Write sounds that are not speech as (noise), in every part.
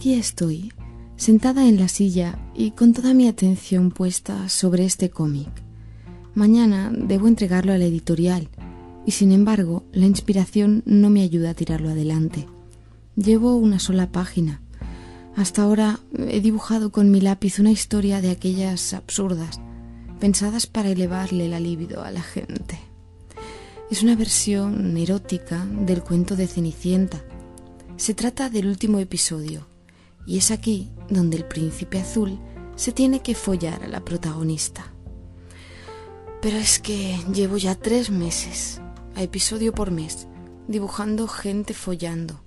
Aquí estoy, sentada en la silla y con toda mi atención puesta sobre este cómic. Mañana debo entregarlo a la editorial y sin embargo la inspiración no me ayuda a tirarlo adelante. Llevo una sola página. Hasta ahora he dibujado con mi lápiz una historia de aquellas absurdas, pensadas para elevarle la libido a la gente. Es una versión erótica del cuento de Cenicienta. Se trata del último episodio, y es aquí donde el príncipe azul se tiene que follar a la protagonista. Pero es que llevo ya tres meses, a episodio por mes, dibujando gente follando,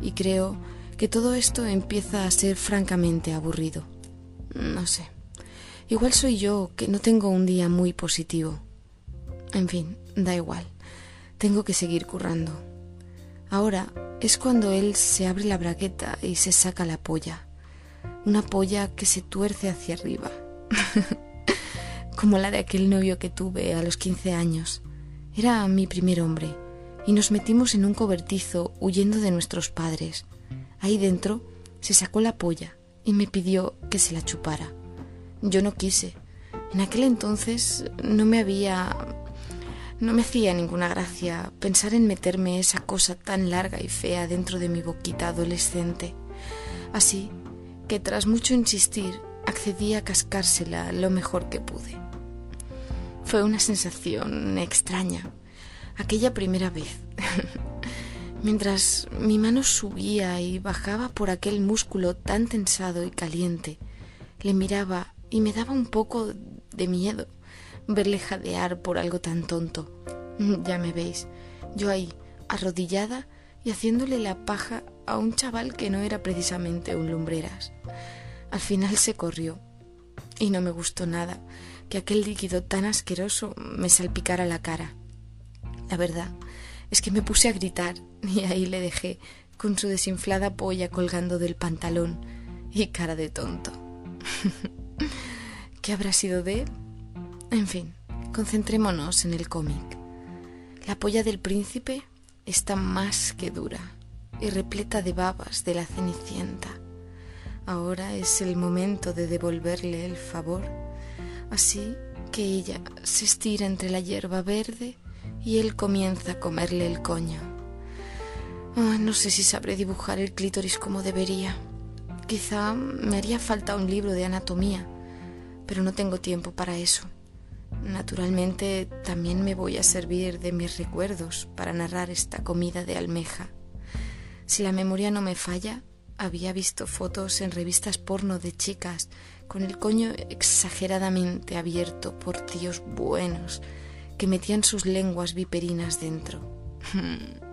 y creo que todo esto empieza a ser francamente aburrido. No sé. Igual soy yo que no tengo un día muy positivo. En fin, da igual. Tengo que seguir currando. Ahora es cuando él se abre la bragueta y se saca la polla. Una polla que se tuerce hacia arriba. (laughs) Como la de aquel novio que tuve a los 15 años. Era mi primer hombre y nos metimos en un cobertizo huyendo de nuestros padres. Ahí dentro se sacó la polla y me pidió que se la chupara. Yo no quise. En aquel entonces no me había no me hacía ninguna gracia pensar en meterme esa cosa tan larga y fea dentro de mi boquita adolescente. Así que tras mucho insistir accedí a cascársela lo mejor que pude. Fue una sensación extraña, aquella primera vez. (laughs) Mientras mi mano subía y bajaba por aquel músculo tan tensado y caliente, le miraba y me daba un poco de miedo verle jadear por algo tan tonto. (laughs) Ya me veis, yo ahí, arrodillada y haciéndole la paja a un chaval que no era precisamente un lumbreras. Al final se corrió y no me gustó nada que aquel líquido tan asqueroso me salpicara la cara. La verdad es que me puse a gritar (laughs) y ahí le dejé con su desinflada polla colgando del pantalón y cara de tonto. (laughs) ¿Qué habrá sido de él? En fin, concentrémonos en el cómic. La polla del príncipe está más que dura y repleta de babas de la cenicienta. Ahora es el momento de devolverle el favor, así que ella se estira entre la hierba verde y él comienza a comerle el coño. Ah, no sé si sabré dibujar el clítoris como debería. Quizá me haría falta un libro de anatomía, pero no tengo tiempo para eso. Naturalmente también me voy a servir de mis recuerdos para narrar esta comida de almeja. Si la memoria no me falla, había visto fotos en revistas porno de chicas con el coño exageradamente abierto por tíos buenos que metían sus lenguas viperinas dentro. (laughs)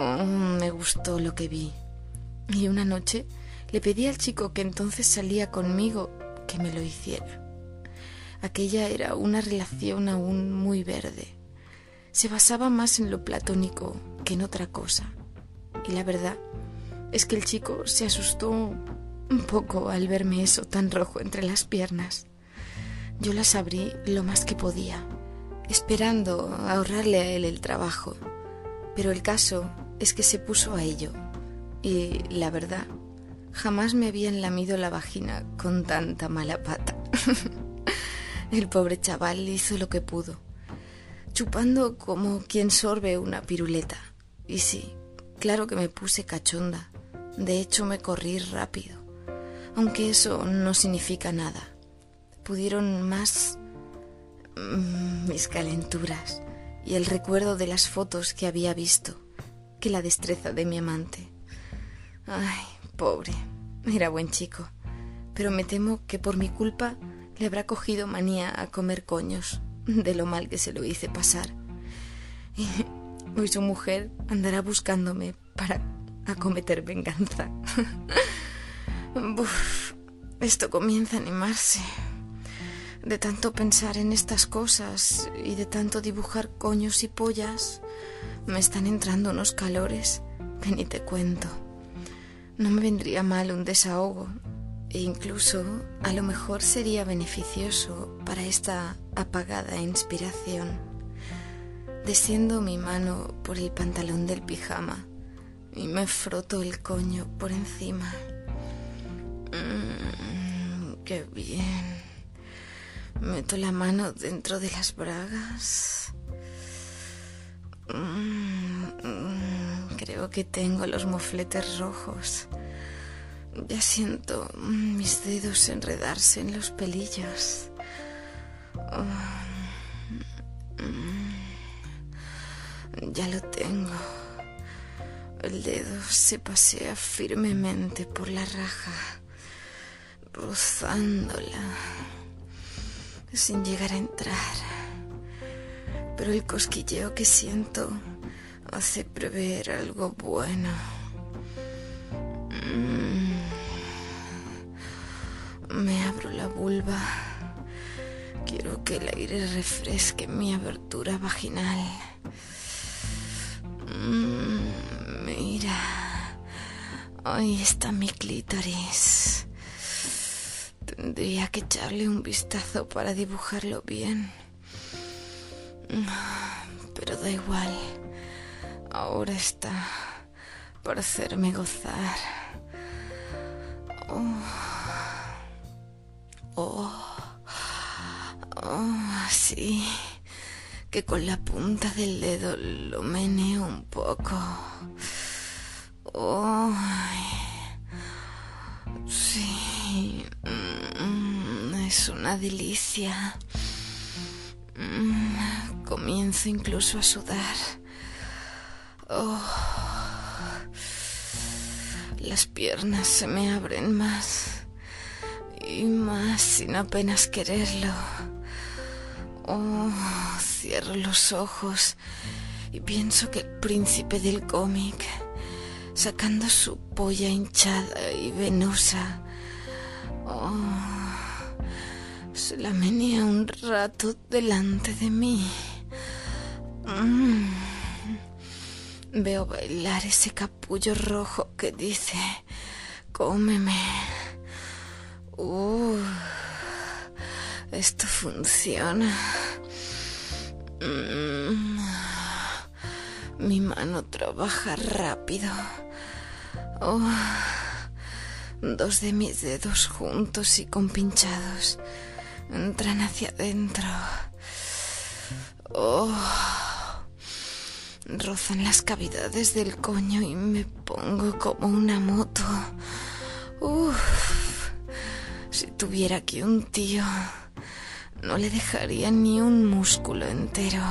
Oh, me gustó lo que vi. Y una noche le pedí al chico que entonces salía conmigo que me lo hiciera. Aquella era una relación aún muy verde. Se basaba más en lo platónico que en otra cosa. Y la verdad es que el chico se asustó un poco al verme eso tan rojo entre las piernas. Yo las abrí lo más que podía, esperando ahorrarle a él el trabajo. Pero el caso es que se puso a ello. Y la verdad, jamás me habían lamido la vagina con tanta mala pata. (laughs) El pobre chaval hizo lo que pudo, chupando como quien sorbe una piruleta. Y sí, claro que me puse cachonda. De hecho, me corrí rápido. Aunque eso no significa nada. Pudieron más mm, mis calenturas y el recuerdo de las fotos que había visto que la destreza de mi amante. Ay, pobre. Era buen chico. Pero me temo que por mi culpa le habrá cogido manía a comer coños de lo mal que se lo hice pasar. Y hoy su mujer andará buscándome para acometer venganza. esto comienza a animarse. De tanto pensar en estas cosas y de tanto dibujar coños y pollas, me están entrando unos calores que ni te cuento. No me vendría mal un desahogo e incluso a lo mejor sería beneficioso para esta apagada inspiración. Desciendo mi mano por el pantalón del pijama y me froto el coño por encima. Mm, ¡Qué bien! Meto la mano dentro de las bragas. Mm, mm, creo que tengo los mofletes rojos. Ya siento mis dedos enredarse en los pelillos. Ya lo tengo. El dedo se pasea firmemente por la raja, rozándola, sin llegar a entrar. Pero el cosquilleo que siento hace prever algo bueno. Mm. Me abro la vulva. Quiero que el aire refresque mi abertura vaginal. Mm, mira, ahí está mi clítoris. Tendría que echarle un vistazo para dibujarlo bien. Pero da igual. Ahora está para hacerme gozar. Oh. Oh, sí que con la punta del dedo lo meneo un poco. sí, mm, es una delicia. Mm, comienzo incluso a sudar. Oh, las piernas se me abren más y más sin apenas quererlo. Oh, cierro los ojos y pienso que el príncipe del cómic, sacando su polla hinchada y venosa, oh, se la menea un rato delante de mí. Mm. Veo bailar ese capullo rojo que dice, cómeme. Uh. Esto funciona. Mm. Mi mano trabaja rápido. Oh. Dos de mis dedos juntos y compinchados entran hacia adentro. Oh. Rozan las cavidades del coño y me pongo como una moto. Tuviera aquí un tío no le dejaría ni un músculo entero.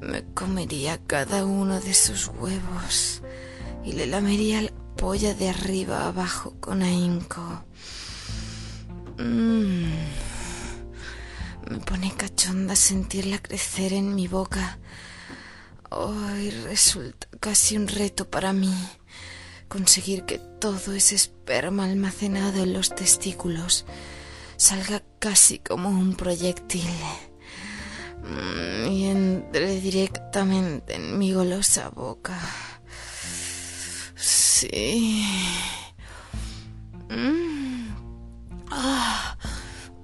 Me comería cada uno de sus huevos y le lamería la polla de arriba abajo con ahínco. Mm. Me pone cachonda sentirla crecer en mi boca. Hoy resulta casi un reto para mí conseguir que todo ese esperma almacenado en los testículos salga casi como un proyectil mm, y entre directamente en mi golosa boca. Sí. Mm. Ah.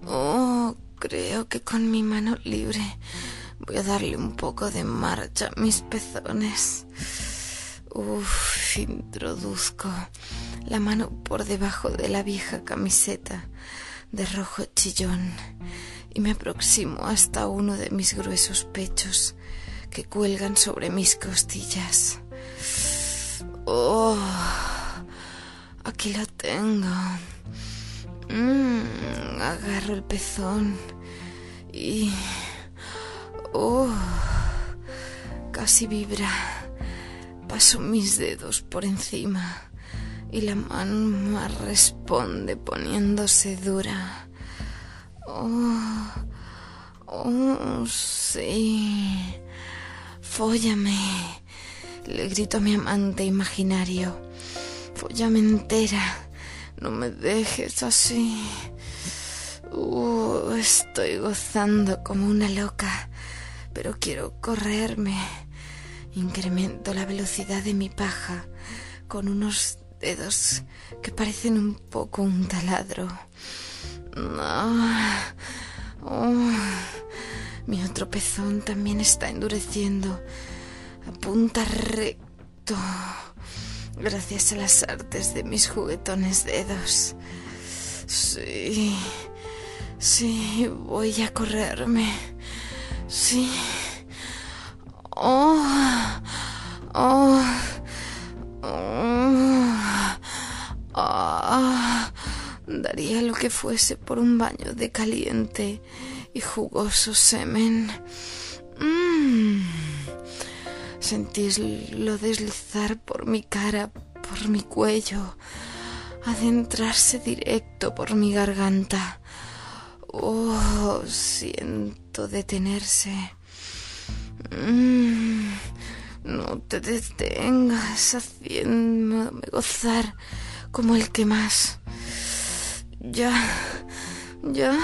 Oh, creo que con mi mano libre voy a darle un poco de marcha a mis pezones. Uf, introduzco la mano por debajo de la vieja camiseta de rojo chillón y me aproximo hasta uno de mis gruesos pechos que cuelgan sobre mis costillas. Oh, aquí lo tengo. Mm, agarro el pezón y... Oh, casi vibra. Paso mis dedos por encima y la mano responde poniéndose dura. Oh, oh, sí. Fóllame. Le grito a mi amante imaginario. Fóllame entera. No me dejes así. Uh, estoy gozando como una loca, pero quiero correrme. Incremento la velocidad de mi paja con unos dedos que parecen un poco un taladro. Ah, oh, mi otro pezón también está endureciendo. Apunta recto. Gracias a las artes de mis juguetones dedos. Sí. Sí, voy a correrme. Sí. Oh. Oh. Daría lo que fuese por un baño de caliente y jugoso semen. Mm. Deslizar por mi cara, por mi cuello, adentrarse directo por mi garganta. Oh, siento detenerse. Mm. No te detengas haciéndome gozar como el que más. Ya, ya.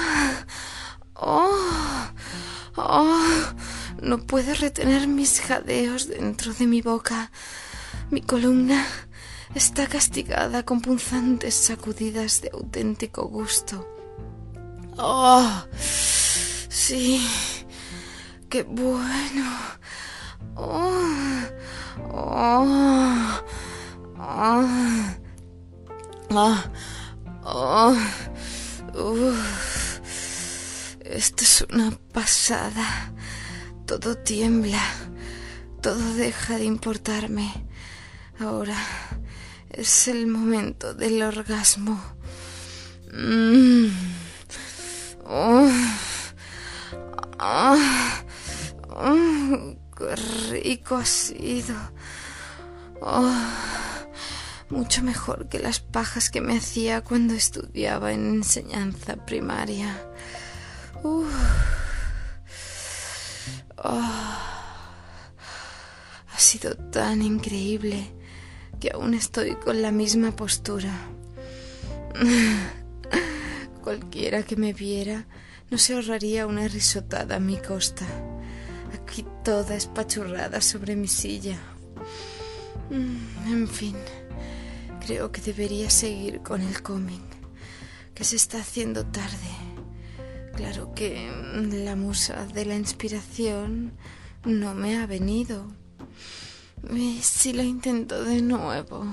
Oh, oh. No puedo retener mis jadeos dentro de mi boca. Mi columna está castigada con punzantes sacudidas de auténtico gusto. Oh, sí, qué bueno. Oh, oh, oh, oh, Esto es una pasada. Todo tiembla. Todo deja de importarme. Ahora es el momento del orgasmo. Mm. Oh. Ah. Oh. Qué rico ha sido. Oh. Mucho mejor que las pajas que me hacía cuando estudiaba en enseñanza primaria. Oh, ha sido tan increíble que aún estoy con la misma postura. (laughs) Cualquiera que me viera no se ahorraría una risotada a mi costa. Aquí toda espachurrada sobre mi silla. Mm, en fin, creo que debería seguir con el cómic, que se está haciendo tarde. Claro que la musa de la inspiración no me ha venido. ¿Y si lo intento de nuevo?